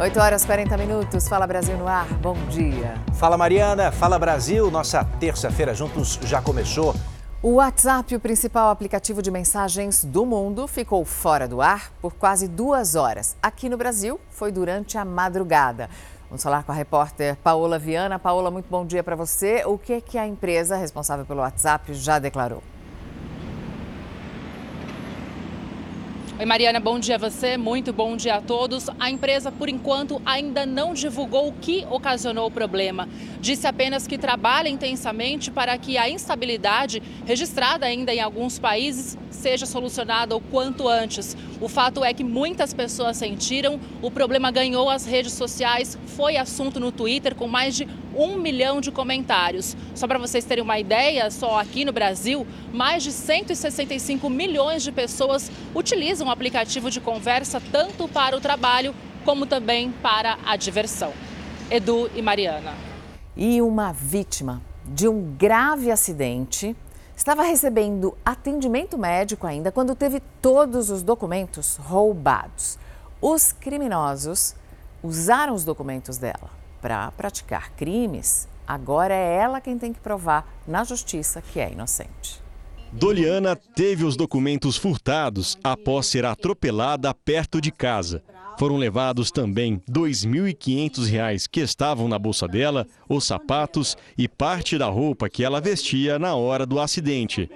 8 horas 40 minutos. Fala Brasil no ar. Bom dia. Fala Mariana, fala Brasil. Nossa terça-feira juntos já começou. O WhatsApp, o principal aplicativo de mensagens do mundo, ficou fora do ar por quase duas horas. Aqui no Brasil, foi durante a madrugada. Vamos falar com a repórter Paola Viana. Paola, muito bom dia para você. O que, que a empresa responsável pelo WhatsApp já declarou? Oi, Mariana, bom dia a você, muito bom dia a todos. A empresa, por enquanto, ainda não divulgou o que ocasionou o problema. Disse apenas que trabalha intensamente para que a instabilidade, registrada ainda em alguns países, seja solucionada o quanto antes. O fato é que muitas pessoas sentiram, o problema ganhou as redes sociais, foi assunto no Twitter com mais de um milhão de comentários. Só para vocês terem uma ideia, só aqui no Brasil, mais de 165 milhões de pessoas utilizam o aplicativo de conversa tanto para o trabalho como também para a diversão. Edu e Mariana. E uma vítima de um grave acidente estava recebendo atendimento médico ainda quando teve todos os documentos roubados. Os criminosos usaram os documentos dela para praticar crimes, agora é ela quem tem que provar na justiça que é inocente. Doliana teve os documentos furtados após ser atropelada perto de casa. Foram levados também R$ 2.500 que estavam na bolsa dela, os sapatos e parte da roupa que ela vestia na hora do acidente.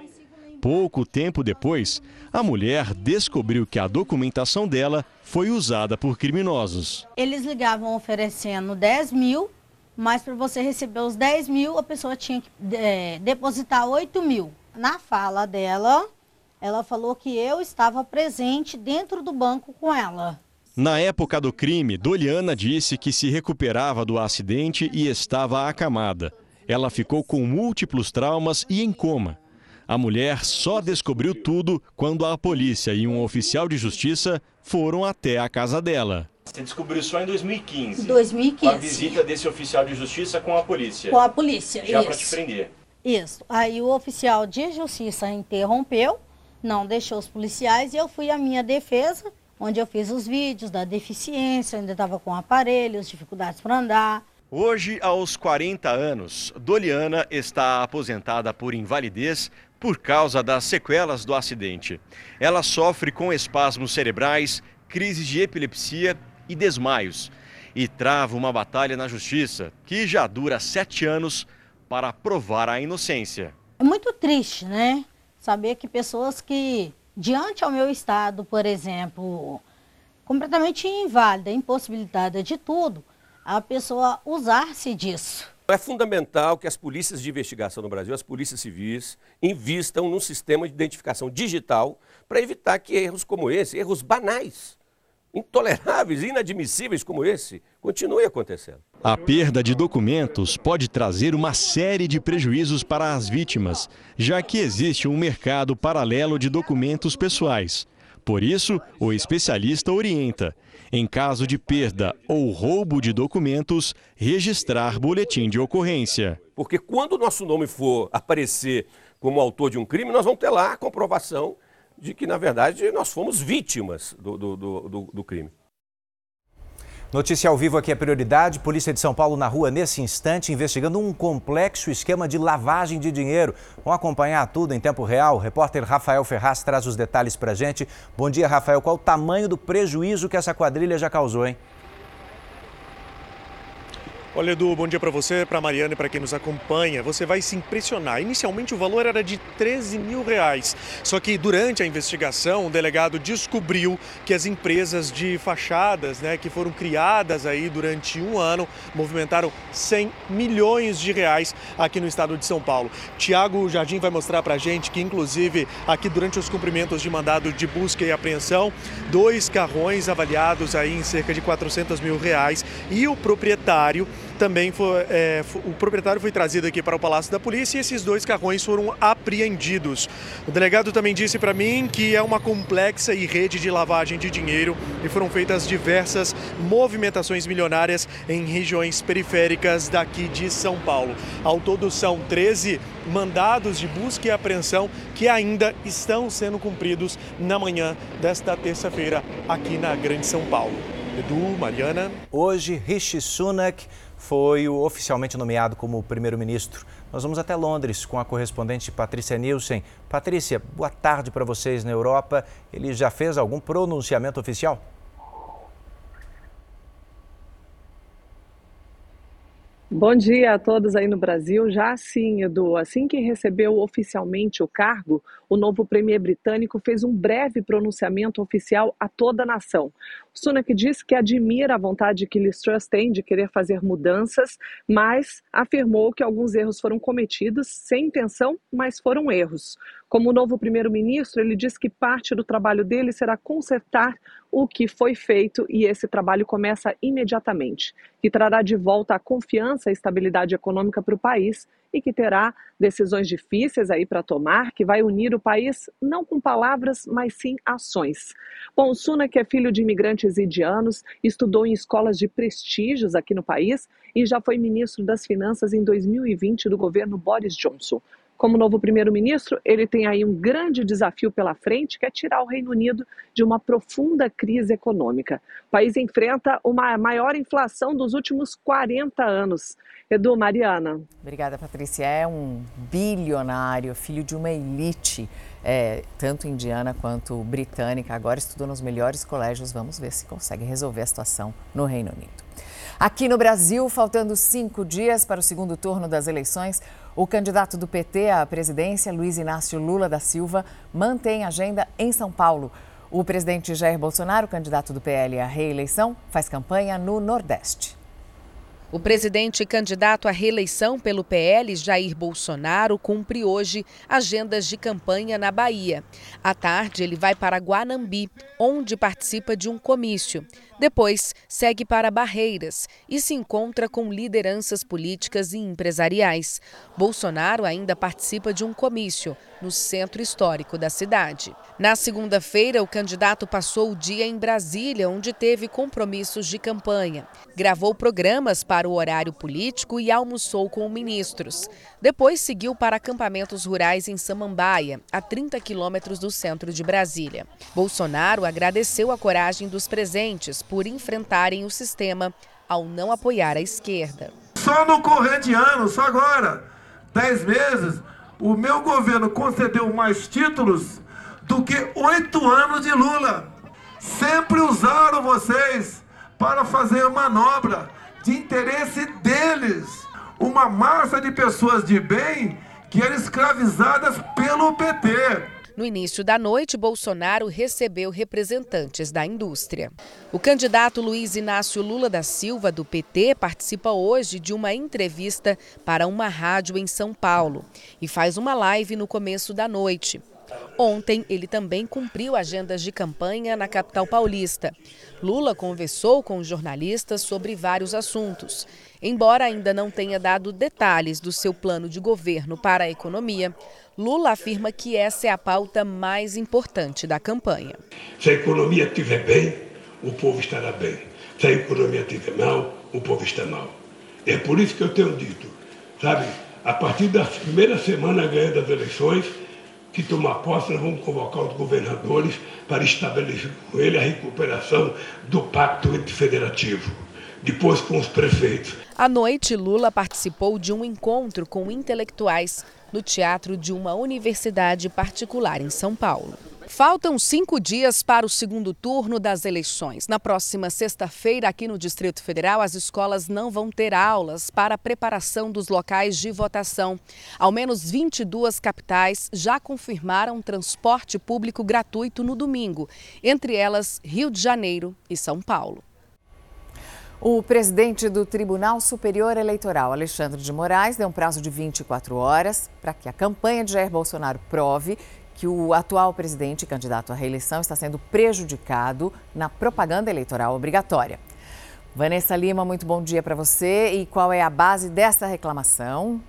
Pouco tempo depois, a mulher descobriu que a documentação dela foi usada por criminosos. Eles ligavam oferecendo 10 mil, mas para você receber os 10 mil, a pessoa tinha que é, depositar 8 mil. Na fala dela, ela falou que eu estava presente dentro do banco com ela. Na época do crime, Doliana disse que se recuperava do acidente e estava acamada. Ela ficou com múltiplos traumas e em coma. A mulher só descobriu tudo quando a polícia e um oficial de justiça foram até a casa dela. Você descobriu só em 2015? 2015. Com a visita desse oficial de justiça com a polícia? Com a polícia, Já isso. para te prender? Isso. Aí o oficial de justiça interrompeu, não deixou os policiais e eu fui à minha defesa, onde eu fiz os vídeos da deficiência, ainda estava com aparelhos, dificuldades para andar. Hoje, aos 40 anos, Doliana está aposentada por invalidez por causa das sequelas do acidente. Ela sofre com espasmos cerebrais, crises de epilepsia e desmaios. E trava uma batalha na justiça que já dura sete anos para provar a inocência. É muito triste, né? Saber que pessoas que, diante ao meu estado, por exemplo, completamente inválida, impossibilitada de tudo, a pessoa usar-se disso. É fundamental que as polícias de investigação no Brasil, as polícias civis, invistam num sistema de identificação digital para evitar que erros como esse, erros banais, intoleráveis, inadmissíveis como esse, continuem acontecendo. A perda de documentos pode trazer uma série de prejuízos para as vítimas, já que existe um mercado paralelo de documentos pessoais. Por isso, o especialista orienta, em caso de perda ou roubo de documentos, registrar boletim de ocorrência. Porque quando o nosso nome for aparecer como autor de um crime, nós vamos ter lá a comprovação de que, na verdade, nós fomos vítimas do, do, do, do crime. Notícia ao vivo aqui é prioridade. Polícia de São Paulo na rua nesse instante, investigando um complexo esquema de lavagem de dinheiro. Vamos acompanhar tudo em tempo real. O repórter Rafael Ferraz traz os detalhes para gente. Bom dia, Rafael. Qual o tamanho do prejuízo que essa quadrilha já causou, hein? Olha, Edu, bom dia para você, para Mariana e para quem nos acompanha. Você vai se impressionar. Inicialmente o valor era de 13 mil reais. Só que durante a investigação, o delegado descobriu que as empresas de fachadas, né, que foram criadas aí durante um ano, movimentaram 100 milhões de reais aqui no estado de São Paulo. Tiago Jardim vai mostrar para a gente que, inclusive, aqui durante os cumprimentos de mandado de busca e apreensão, dois carrões avaliados aí em cerca de 400 mil reais e o proprietário também foi, é, o proprietário foi trazido aqui para o Palácio da Polícia e esses dois carrões foram apreendidos. O delegado também disse para mim que é uma complexa e rede de lavagem de dinheiro e foram feitas diversas movimentações milionárias em regiões periféricas daqui de São Paulo. Ao todo são 13 mandados de busca e apreensão que ainda estão sendo cumpridos na manhã desta terça-feira aqui na Grande São Paulo. Edu, Mariana. Hoje, Rishi Sunak foi oficialmente nomeado como primeiro-ministro. Nós vamos até Londres com a correspondente Patrícia Nielsen. Patrícia, boa tarde para vocês na Europa. Ele já fez algum pronunciamento oficial? Bom dia a todos aí no Brasil. Já sim, Edu, assim que recebeu oficialmente o cargo, o novo premier britânico fez um breve pronunciamento oficial a toda a nação. Sunak disse que admira a vontade que Liz Truss tem de querer fazer mudanças, mas afirmou que alguns erros foram cometidos sem intenção, mas foram erros. Como novo primeiro-ministro, ele disse que parte do trabalho dele será consertar o que foi feito e esse trabalho começa imediatamente, que trará de volta a confiança e estabilidade econômica para o país e que terá decisões difíceis aí para tomar, que vai unir o país não com palavras, mas sim ações. Bom, o Suna, que é filho de imigrantes indianos, estudou em escolas de prestígios aqui no país e já foi ministro das Finanças em 2020 do governo Boris Johnson. Como novo primeiro-ministro, ele tem aí um grande desafio pela frente, que é tirar o Reino Unido de uma profunda crise econômica. O país enfrenta uma maior inflação dos últimos 40 anos. Edu, Mariana. Obrigada, Patrícia. É um bilionário, filho de uma elite, é, tanto indiana quanto britânica. Agora estudou nos melhores colégios. Vamos ver se consegue resolver a situação no Reino Unido. Aqui no Brasil, faltando cinco dias para o segundo turno das eleições, o candidato do PT à presidência, Luiz Inácio Lula da Silva, mantém agenda em São Paulo. O presidente Jair Bolsonaro, candidato do PL à reeleição, faz campanha no Nordeste. O presidente candidato à reeleição pelo PL, Jair Bolsonaro, cumpre hoje agendas de campanha na Bahia. À tarde, ele vai para Guanambi, onde participa de um comício. Depois, segue para Barreiras e se encontra com lideranças políticas e empresariais. Bolsonaro ainda participa de um comício no centro histórico da cidade. Na segunda-feira, o candidato passou o dia em Brasília, onde teve compromissos de campanha. Gravou programas para o horário político e almoçou com ministros. Depois seguiu para acampamentos rurais em Samambaia, a 30 quilômetros do centro de Brasília. Bolsonaro agradeceu a coragem dos presentes por enfrentarem o sistema ao não apoiar a esquerda. Só no correr de anos, só agora, 10 meses, o meu governo concedeu mais títulos do que oito anos de Lula. Sempre usaram vocês para fazer manobra de interesse deles uma massa de pessoas de bem que eram escravizadas pelo PT. No início da noite, Bolsonaro recebeu representantes da indústria. O candidato Luiz Inácio Lula da Silva, do PT, participa hoje de uma entrevista para uma rádio em São Paulo e faz uma live no começo da noite. Ontem, ele também cumpriu agendas de campanha na capital paulista. Lula conversou com jornalistas sobre vários assuntos. Embora ainda não tenha dado detalhes do seu plano de governo para a economia, Lula afirma que essa é a pauta mais importante da campanha. Se a economia estiver bem, o povo estará bem. Se a economia estiver mal, o povo está mal. É por isso que eu tenho dito, sabe, a partir da primeira semana ganhando as eleições, que tomar posse, nós vamos convocar os governadores para estabelecer com ele a recuperação do pacto federativo. Depois com os prefeitos. À noite, Lula participou de um encontro com intelectuais no teatro de uma universidade particular em São Paulo. Faltam cinco dias para o segundo turno das eleições. Na próxima sexta-feira, aqui no Distrito Federal, as escolas não vão ter aulas para a preparação dos locais de votação. Ao menos 22 capitais já confirmaram transporte público gratuito no domingo, entre elas Rio de Janeiro e São Paulo. O presidente do Tribunal Superior Eleitoral, Alexandre de Moraes, deu um prazo de 24 horas para que a campanha de Jair Bolsonaro prove que o atual presidente candidato à reeleição está sendo prejudicado na propaganda eleitoral obrigatória. Vanessa Lima, muito bom dia para você. E qual é a base dessa reclamação?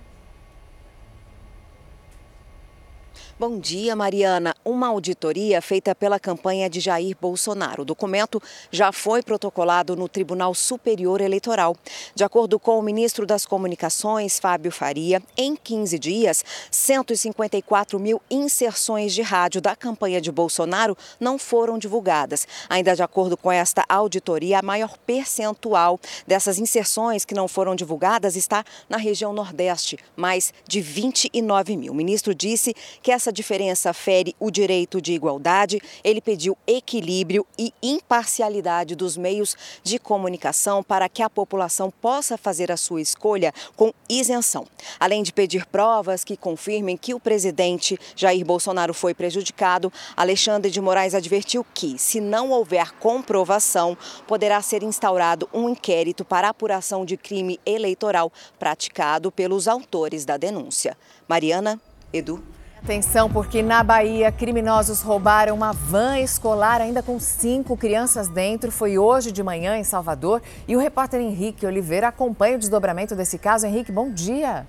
Bom dia, Mariana. Uma auditoria feita pela campanha de Jair Bolsonaro. O documento já foi protocolado no Tribunal Superior Eleitoral. De acordo com o ministro das Comunicações, Fábio Faria, em 15 dias, 154 mil inserções de rádio da campanha de Bolsonaro não foram divulgadas. Ainda de acordo com esta auditoria, a maior percentual dessas inserções que não foram divulgadas está na região Nordeste, mais de 29 mil. O ministro disse que essa essa diferença fere o direito de igualdade, ele pediu equilíbrio e imparcialidade dos meios de comunicação para que a população possa fazer a sua escolha com isenção. Além de pedir provas que confirmem que o presidente Jair Bolsonaro foi prejudicado, Alexandre de Moraes advertiu que, se não houver comprovação, poderá ser instaurado um inquérito para apuração de crime eleitoral praticado pelos autores da denúncia. Mariana, Edu. Atenção, porque na Bahia, criminosos roubaram uma van escolar ainda com cinco crianças dentro. Foi hoje de manhã em Salvador. E o repórter Henrique Oliveira acompanha o desdobramento desse caso. Henrique, bom dia.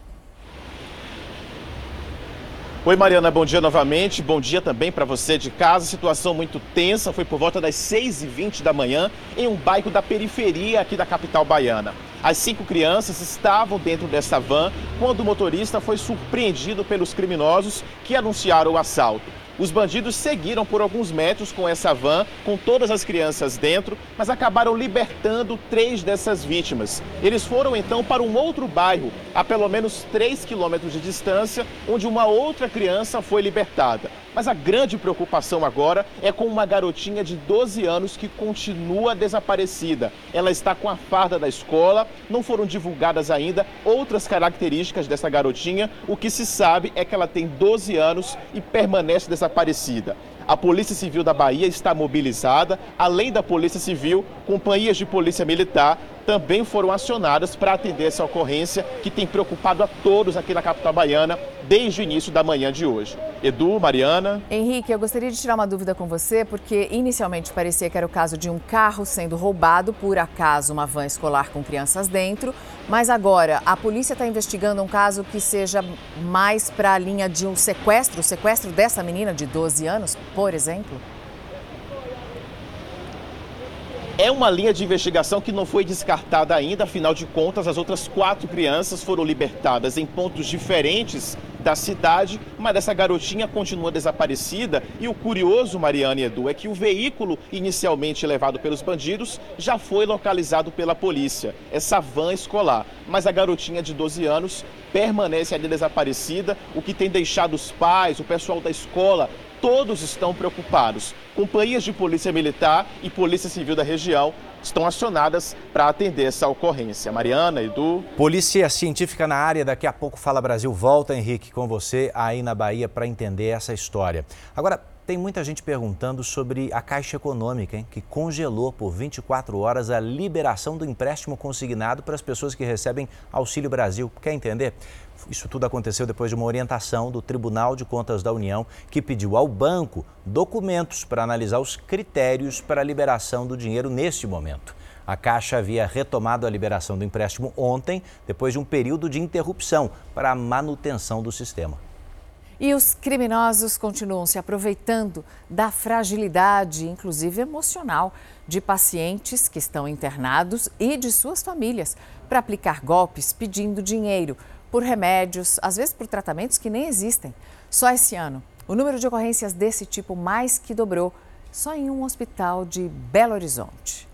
Oi, Mariana, bom dia novamente. Bom dia também para você de casa. Situação muito tensa. Foi por volta das 6h20 da manhã em um bairro da periferia aqui da capital baiana. As cinco crianças estavam dentro dessa van quando o motorista foi surpreendido pelos criminosos que anunciaram o assalto. Os bandidos seguiram por alguns metros com essa van, com todas as crianças dentro, mas acabaram libertando três dessas vítimas. Eles foram então para um outro bairro, a pelo menos 3 quilômetros de distância, onde uma outra criança foi libertada. Mas a grande preocupação agora é com uma garotinha de 12 anos que continua desaparecida. Ela está com a farda da escola, não foram divulgadas ainda outras características dessa garotinha. O que se sabe é que ela tem 12 anos e permanece desaparecida. A Polícia Civil da Bahia está mobilizada, além da Polícia Civil, companhias de polícia militar também foram acionadas para atender essa ocorrência que tem preocupado a todos aqui na capital baiana desde o início da manhã de hoje. Edu, Mariana. Henrique, eu gostaria de tirar uma dúvida com você, porque inicialmente parecia que era o caso de um carro sendo roubado, por acaso uma van escolar com crianças dentro, mas agora a polícia está investigando um caso que seja mais para a linha de um sequestro, o sequestro dessa menina de 12 anos, por exemplo? É uma linha de investigação que não foi descartada ainda, afinal de contas, as outras quatro crianças foram libertadas em pontos diferentes da cidade, mas essa garotinha continua desaparecida. E o curioso, Mariana e Edu, é que o veículo inicialmente levado pelos bandidos já foi localizado pela polícia, essa van escolar. Mas a garotinha de 12 anos permanece ali desaparecida, o que tem deixado os pais, o pessoal da escola todos estão preocupados. Companhias de polícia militar e polícia civil da região estão acionadas para atender essa ocorrência. Mariana, Edu. Polícia Científica na área, daqui a pouco Fala Brasil volta, Henrique, com você aí na Bahia para entender essa história. Agora, tem muita gente perguntando sobre a Caixa Econômica, hein, que congelou por 24 horas a liberação do empréstimo consignado para as pessoas que recebem Auxílio Brasil. Quer entender? Isso tudo aconteceu depois de uma orientação do Tribunal de Contas da União, que pediu ao banco documentos para analisar os critérios para a liberação do dinheiro neste momento. A Caixa havia retomado a liberação do empréstimo ontem, depois de um período de interrupção para a manutenção do sistema. E os criminosos continuam se aproveitando da fragilidade, inclusive emocional, de pacientes que estão internados e de suas famílias para aplicar golpes pedindo dinheiro por remédios, às vezes por tratamentos que nem existem. Só esse ano, o número de ocorrências desse tipo mais que dobrou, só em um hospital de Belo Horizonte.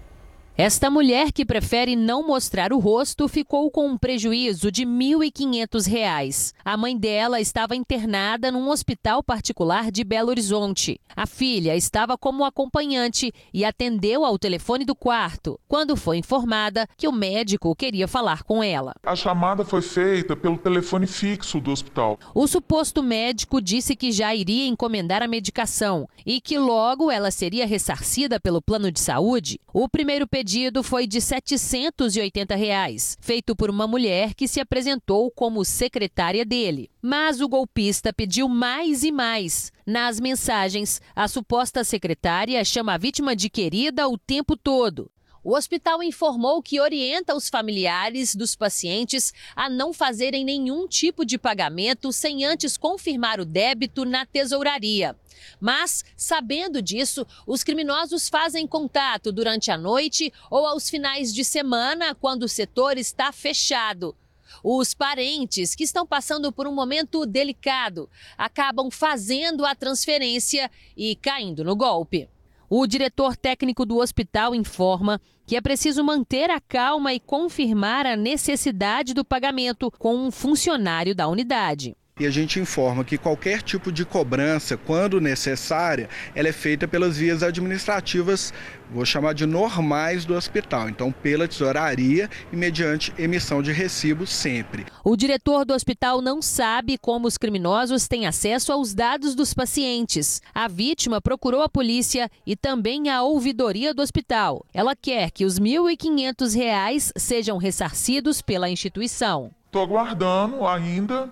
Esta mulher que prefere não mostrar o rosto ficou com um prejuízo de R$ 1.500. A mãe dela estava internada num hospital particular de Belo Horizonte. A filha estava como acompanhante e atendeu ao telefone do quarto, quando foi informada que o médico queria falar com ela. A chamada foi feita pelo telefone fixo do hospital. O suposto médico disse que já iria encomendar a medicação e que logo ela seria ressarcida pelo plano de saúde. O primeiro pedido foi de 780 reais, feito por uma mulher que se apresentou como secretária dele. Mas o golpista pediu mais e mais. Nas mensagens, a suposta secretária chama a vítima de querida o tempo todo. O hospital informou que orienta os familiares dos pacientes a não fazerem nenhum tipo de pagamento sem antes confirmar o débito na tesouraria. Mas, sabendo disso, os criminosos fazem contato durante a noite ou aos finais de semana, quando o setor está fechado. Os parentes, que estão passando por um momento delicado, acabam fazendo a transferência e caindo no golpe. O diretor técnico do hospital informa que é preciso manter a calma e confirmar a necessidade do pagamento com um funcionário da unidade e a gente informa que qualquer tipo de cobrança, quando necessária, ela é feita pelas vias administrativas, vou chamar de normais do hospital, então pela tesouraria e mediante emissão de recibo sempre. O diretor do hospital não sabe como os criminosos têm acesso aos dados dos pacientes. A vítima procurou a polícia e também a ouvidoria do hospital. Ela quer que os R$ 1.500 sejam ressarcidos pela instituição. Estou aguardando ainda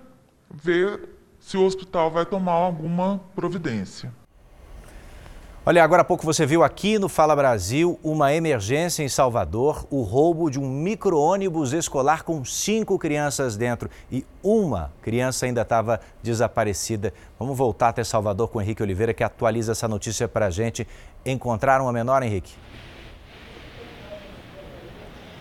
ver se o hospital vai tomar alguma providência. Olha, agora há pouco você viu aqui no Fala Brasil uma emergência em Salvador, o roubo de um micro-ônibus escolar com cinco crianças dentro e uma criança ainda estava desaparecida. Vamos voltar até Salvador com o Henrique Oliveira que atualiza essa notícia para a gente. Encontraram a menor, Henrique?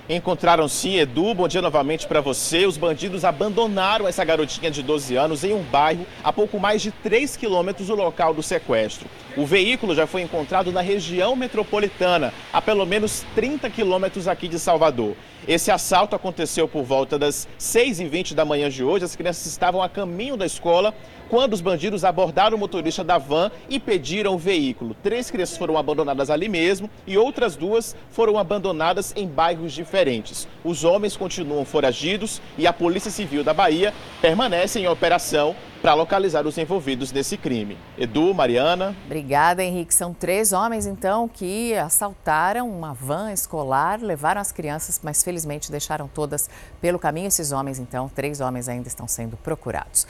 Encontraram sim, Edu. Bom dia novamente para você. Os bandidos abandonaram essa garotinha de 12 anos em um bairro a pouco mais de 3 quilômetros do local do sequestro. O veículo já foi encontrado na região metropolitana, a pelo menos 30 quilômetros aqui de Salvador. Esse assalto aconteceu por volta das 6h20 da manhã de hoje. As crianças estavam a caminho da escola quando os bandidos abordaram o motorista da van e pediram o veículo. Três crianças foram abandonadas ali mesmo e outras duas foram abandonadas em bairros diferentes. Os homens continuam foragidos e a Polícia Civil da Bahia permanece em operação para localizar os envolvidos nesse crime. Edu, Mariana. Obrigada, Henrique. São três homens, então, que assaltaram uma van escolar, levaram as crianças, mas felizmente deixaram todas pelo caminho. Esses homens, então, três homens ainda estão sendo procurados.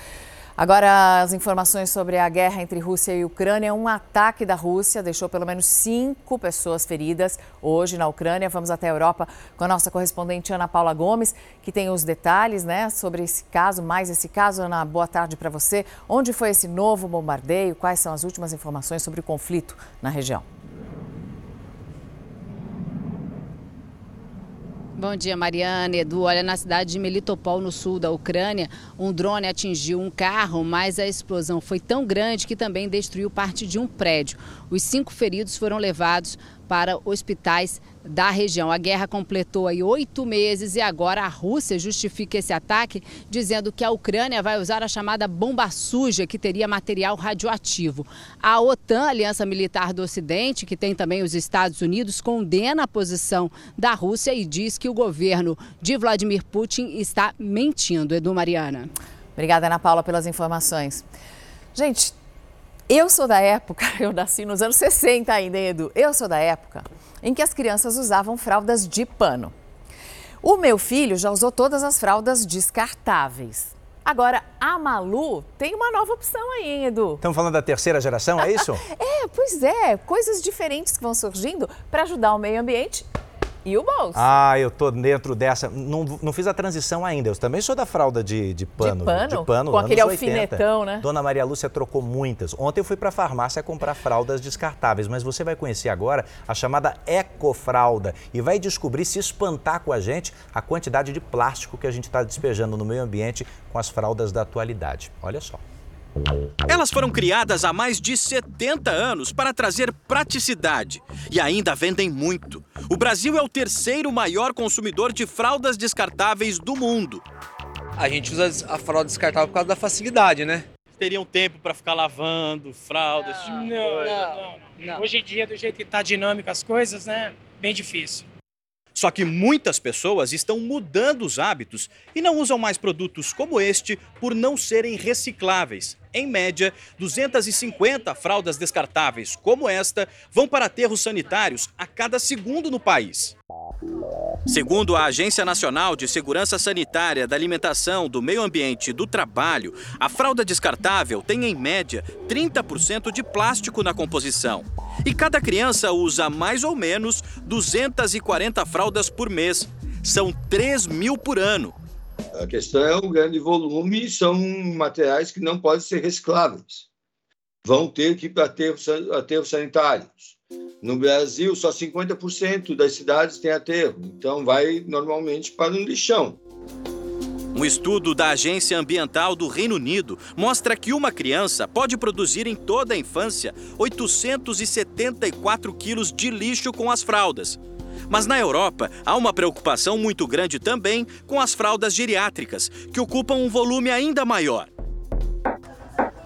Agora, as informações sobre a guerra entre Rússia e Ucrânia. Um ataque da Rússia deixou pelo menos cinco pessoas feridas hoje na Ucrânia. Vamos até a Europa com a nossa correspondente Ana Paula Gomes, que tem os detalhes né, sobre esse caso, mais esse caso. Ana, boa tarde para você. Onde foi esse novo bombardeio? Quais são as últimas informações sobre o conflito na região? Bom dia, Mariana, Edu. Olha, na cidade de Melitopol, no sul da Ucrânia, um drone atingiu um carro, mas a explosão foi tão grande que também destruiu parte de um prédio. Os cinco feridos foram levados para hospitais da região. A guerra completou aí oito meses e agora a Rússia justifica esse ataque dizendo que a Ucrânia vai usar a chamada bomba suja que teria material radioativo. A OTAN, Aliança Militar do Ocidente, que tem também os Estados Unidos, condena a posição da Rússia e diz que o governo de Vladimir Putin está mentindo. Edu Mariana. Obrigada, Ana Paula, pelas informações. Gente, eu sou da época, eu nasci nos anos 60 ainda, Edu. Eu sou da época em que as crianças usavam fraldas de pano. O meu filho já usou todas as fraldas descartáveis. Agora, a Malu tem uma nova opção aí, hein, Edu? Estamos falando da terceira geração, é isso? é, pois é. Coisas diferentes que vão surgindo para ajudar o meio ambiente e o bolso. Ah, eu tô dentro dessa. Não, não fiz a transição ainda. Eu também sou da fralda de, de pano. De pano? De pano Com aquele alfinetão, né? Dona Maria Lúcia trocou muitas. Ontem eu fui para a farmácia comprar fraldas descartáveis, mas você vai conhecer agora a chamada ecofralda e vai descobrir se espantar com a gente a quantidade de plástico que a gente está despejando no meio ambiente com as fraldas da atualidade. Olha só. Elas foram criadas há mais de 70 anos para trazer praticidade e ainda vendem muito. O Brasil é o terceiro maior consumidor de fraldas descartáveis do mundo. A gente usa a fralda descartável por causa da facilidade, né? Teriam tempo para ficar lavando fraldas? Não, não, não, não, Hoje em dia, do jeito que está dinâmico as coisas, né? Bem difícil. Só que muitas pessoas estão mudando os hábitos e não usam mais produtos como este por não serem recicláveis. Em média, 250 fraldas descartáveis como esta vão para aterros sanitários a cada segundo no país. Segundo a Agência Nacional de Segurança Sanitária da Alimentação, do Meio Ambiente e do Trabalho, a fralda descartável tem, em média, 30% de plástico na composição. E cada criança usa mais ou menos 240 fraldas por mês. São 3 mil por ano. A questão é o grande volume são materiais que não podem ser recicláveis. Vão ter que ir para aterros sanitários. No Brasil, só 50% das cidades têm aterro, então vai normalmente para um lixão. Um estudo da Agência Ambiental do Reino Unido mostra que uma criança pode produzir em toda a infância 874 quilos de lixo com as fraldas. Mas na Europa há uma preocupação muito grande também com as fraldas geriátricas, que ocupam um volume ainda maior.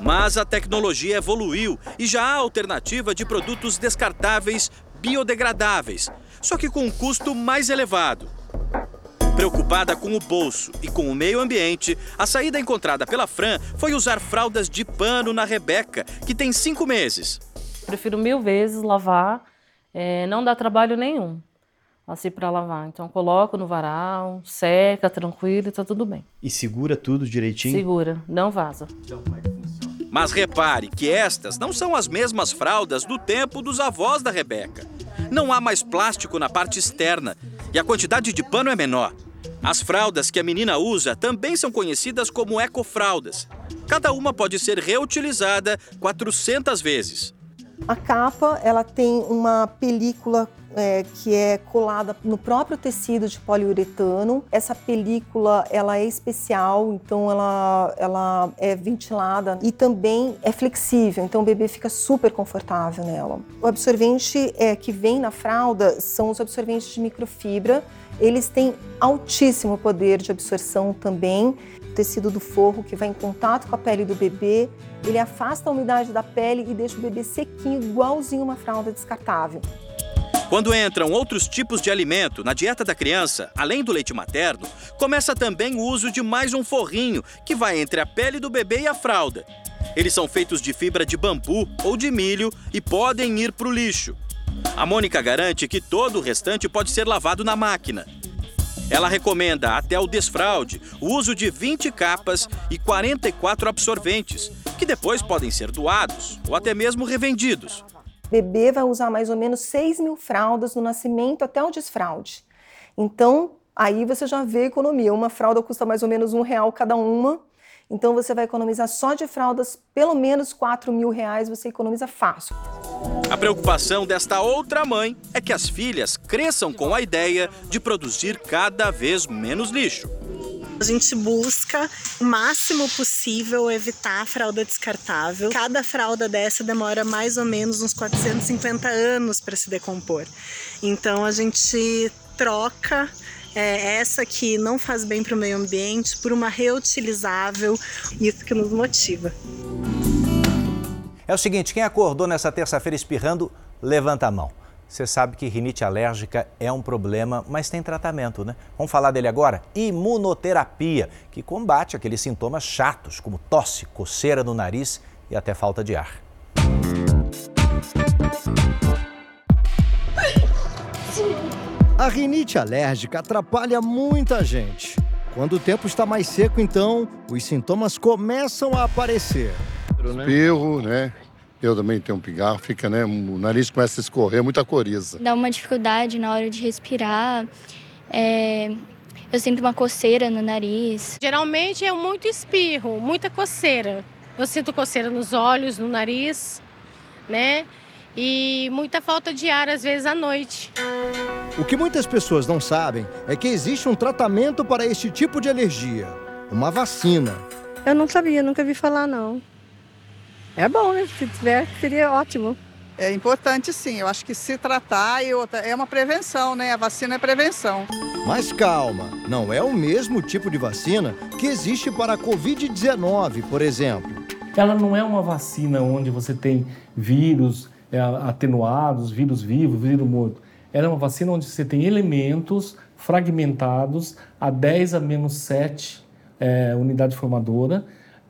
Mas a tecnologia evoluiu e já há alternativa de produtos descartáveis biodegradáveis, só que com um custo mais elevado. Preocupada com o bolso e com o meio ambiente, a saída encontrada pela Fran foi usar fraldas de pano na Rebeca, que tem cinco meses. Prefiro mil vezes lavar, é, não dá trabalho nenhum assim para lavar. Então coloco no varal, seca, tranquilo e tá tudo bem. E segura tudo direitinho? Segura, não vaza. Mas repare que estas não são as mesmas fraldas do tempo dos avós da Rebeca. Não há mais plástico na parte externa e a quantidade de pano é menor. As fraldas que a menina usa também são conhecidas como ecofraldas. Cada uma pode ser reutilizada 400 vezes. A capa ela tem uma película é, que é colada no próprio tecido de poliuretano. Essa película ela é especial, então ela, ela é ventilada e também é flexível, então o bebê fica super confortável nela. O absorvente é, que vem na fralda são os absorventes de microfibra. Eles têm altíssimo poder de absorção também. O tecido do forro que vai em contato com a pele do bebê, ele afasta a umidade da pele e deixa o bebê sequinho, igualzinho uma fralda descartável. Quando entram outros tipos de alimento na dieta da criança, além do leite materno, começa também o uso de mais um forrinho que vai entre a pele do bebê e a fralda. Eles são feitos de fibra de bambu ou de milho e podem ir para o lixo. A Mônica garante que todo o restante pode ser lavado na máquina. Ela recomenda até o desfraude o uso de 20 capas e 44 absorventes, que depois podem ser doados ou até mesmo revendidos bebê vai usar mais ou menos 6 mil fraldas do nascimento até o desfraude. Então, aí você já vê a economia. Uma fralda custa mais ou menos um real cada uma. Então, você vai economizar só de fraldas pelo menos 4 mil reais, você economiza fácil. A preocupação desta outra mãe é que as filhas cresçam com a ideia de produzir cada vez menos lixo. A gente busca o máximo possível evitar a fralda descartável. Cada fralda dessa demora mais ou menos uns 450 anos para se decompor. Então a gente troca é, essa que não faz bem para o meio ambiente por uma reutilizável. Isso que nos motiva. É o seguinte: quem acordou nessa terça-feira espirrando, levanta a mão. Você sabe que rinite alérgica é um problema, mas tem tratamento, né? Vamos falar dele agora? Imunoterapia, que combate aqueles sintomas chatos, como tosse, coceira no nariz e até falta de ar. A rinite alérgica atrapalha muita gente. Quando o tempo está mais seco, então, os sintomas começam a aparecer. Espirro, né? Eu também tenho um pigarro, fica, né? O nariz começa a escorrer, muita coriza. Dá uma dificuldade na hora de respirar. É, eu sinto uma coceira no nariz. Geralmente é muito espirro, muita coceira. Eu sinto coceira nos olhos, no nariz, né? E muita falta de ar, às vezes, à noite. O que muitas pessoas não sabem é que existe um tratamento para este tipo de alergia uma vacina. Eu não sabia, nunca vi falar, não. É bom, né? Se tiver, seria ótimo. É importante sim, eu acho que se tratar é uma prevenção, né? A vacina é prevenção. Mas calma, não é o mesmo tipo de vacina que existe para a Covid-19, por exemplo. Ela não é uma vacina onde você tem vírus é, atenuados, vírus vivo, vírus morto. Ela é uma vacina onde você tem elementos fragmentados a 10 a menos 7 é, unidade formadora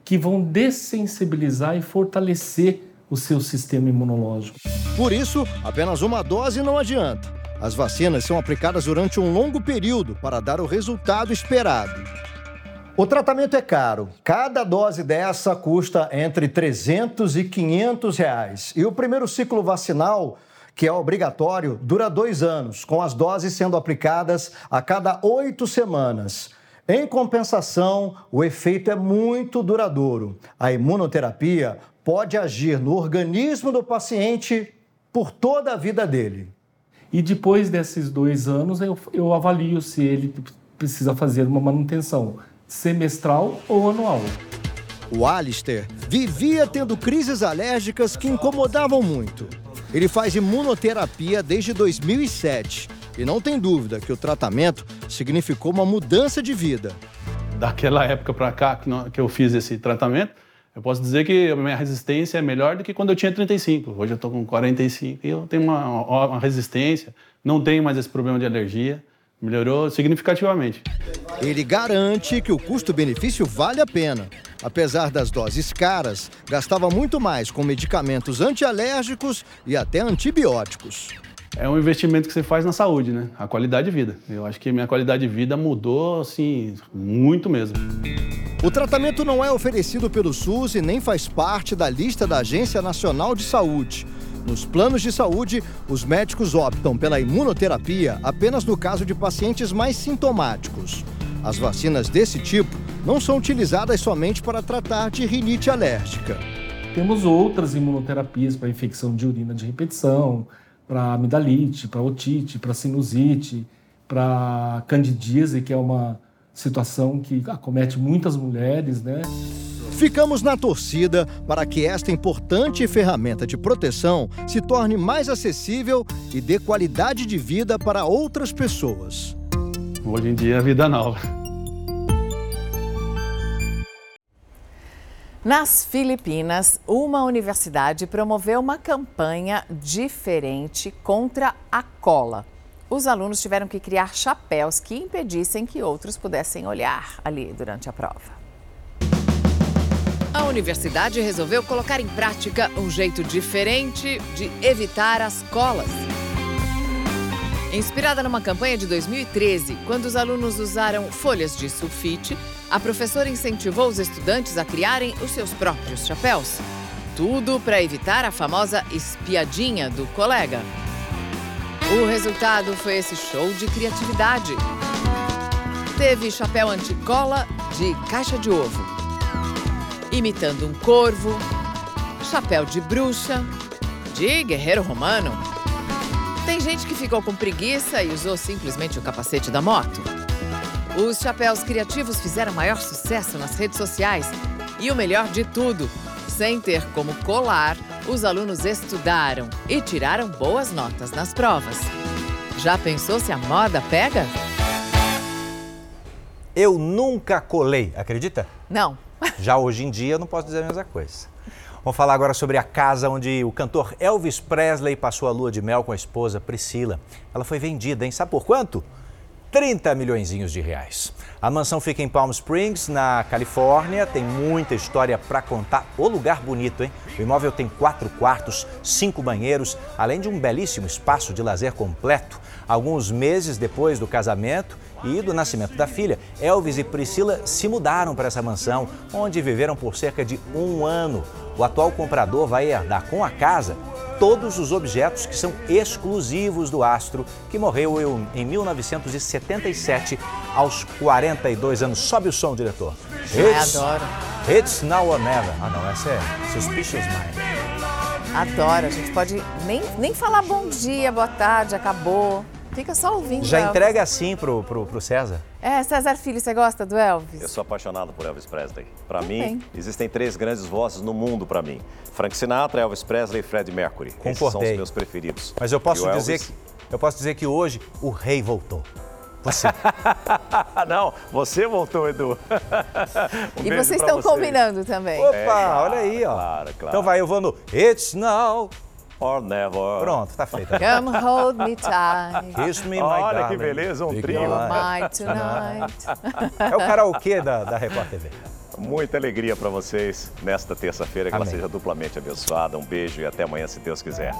que vão dessensibilizar e fortalecer o seu sistema imunológico. Por isso, apenas uma dose não adianta. As vacinas são aplicadas durante um longo período para dar o resultado esperado. O tratamento é caro. Cada dose dessa custa entre 300 e 500 reais. E o primeiro ciclo vacinal, que é obrigatório, dura dois anos, com as doses sendo aplicadas a cada oito semanas. Em compensação, o efeito é muito duradouro. A imunoterapia pode agir no organismo do paciente por toda a vida dele. E depois desses dois anos, eu, eu avalio se ele precisa fazer uma manutenção semestral ou anual. O Alistair vivia tendo crises alérgicas que incomodavam muito. Ele faz imunoterapia desde 2007 e não tem dúvida que o tratamento significou uma mudança de vida. Daquela época para cá que eu fiz esse tratamento, eu posso dizer que a minha resistência é melhor do que quando eu tinha 35. Hoje eu estou com 45 e eu tenho uma, uma resistência, não tenho mais esse problema de alergia. Melhorou significativamente. Ele garante que o custo-benefício vale a pena. Apesar das doses caras, gastava muito mais com medicamentos antialérgicos e até antibióticos. É um investimento que você faz na saúde, né? A qualidade de vida. Eu acho que minha qualidade de vida mudou, assim, muito mesmo. O tratamento não é oferecido pelo SUS e nem faz parte da lista da Agência Nacional de Saúde. Nos planos de saúde, os médicos optam pela imunoterapia apenas no caso de pacientes mais sintomáticos. As vacinas desse tipo não são utilizadas somente para tratar de rinite alérgica. Temos outras imunoterapias para infecção de urina de repetição, para amidalite, para otite, para sinusite, para candidíase, que é uma situação que acomete muitas mulheres, né? Ficamos na torcida para que esta importante ferramenta de proteção se torne mais acessível e dê qualidade de vida para outras pessoas. Hoje em dia, a vida nova. Nas Filipinas, uma universidade promoveu uma campanha diferente contra a cola. Os alunos tiveram que criar chapéus que impedissem que outros pudessem olhar ali durante a prova. A universidade resolveu colocar em prática um jeito diferente de evitar as colas. Inspirada numa campanha de 2013, quando os alunos usaram folhas de sulfite, a professora incentivou os estudantes a criarem os seus próprios chapéus. Tudo para evitar a famosa espiadinha do colega. O resultado foi esse show de criatividade. Teve chapéu anticola de caixa de ovo, imitando um corvo, chapéu de bruxa, de guerreiro romano. Tem gente que ficou com preguiça e usou simplesmente o capacete da moto. Os chapéus criativos fizeram maior sucesso nas redes sociais. E o melhor de tudo, sem ter como colar, os alunos estudaram e tiraram boas notas nas provas. Já pensou se a moda pega? Eu nunca colei, acredita? Não. Já hoje em dia eu não posso dizer a mesma coisa. Vamos falar agora sobre a casa onde o cantor Elvis Presley passou a lua de mel com a esposa Priscila. Ela foi vendida, hein? Sabe por quanto? 30 milhões de reais. A mansão fica em Palm Springs, na Califórnia. Tem muita história para contar. O lugar bonito, hein? O imóvel tem quatro quartos, cinco banheiros, além de um belíssimo espaço de lazer completo. Alguns meses depois do casamento e do nascimento da filha, Elvis e Priscila se mudaram para essa mansão, onde viveram por cerca de um ano. O atual comprador vai herdar com a casa todos os objetos que são exclusivos do astro, que morreu em 1977, aos 42 anos. Sobe o som, diretor. It's, adoro. It's now or never. Ah, não, essa é Suspicious Mind. Adoro. A gente pode nem, nem falar bom dia, boa tarde, acabou. Fica só ouvindo. Já Elvis. entrega assim pro, pro, pro César? É, César Filho, você gosta do Elvis? Eu sou apaixonado por Elvis Presley. Para mim, existem três grandes vozes no mundo para mim: Frank Sinatra, Elvis Presley e Freddie Mercury. Esses são os meus preferidos. Mas eu posso dizer Elvis- que eu posso dizer que hoje o rei voltou. Você. Não, você voltou, Edu. Um e vocês estão você. combinando também. Opa, É, claro, olha aí, ó. Claro, claro. Então vai, eu vou no It's now or never. Pronto, tá feito. Come hold me tight. Kiss me, my Olha darling. que beleza, um trio. My tonight. É o karaokê da, da Record TV. Muita alegria para vocês nesta terça-feira. Que ela Amém. seja duplamente abençoada. Um beijo e até amanhã, se Deus quiser.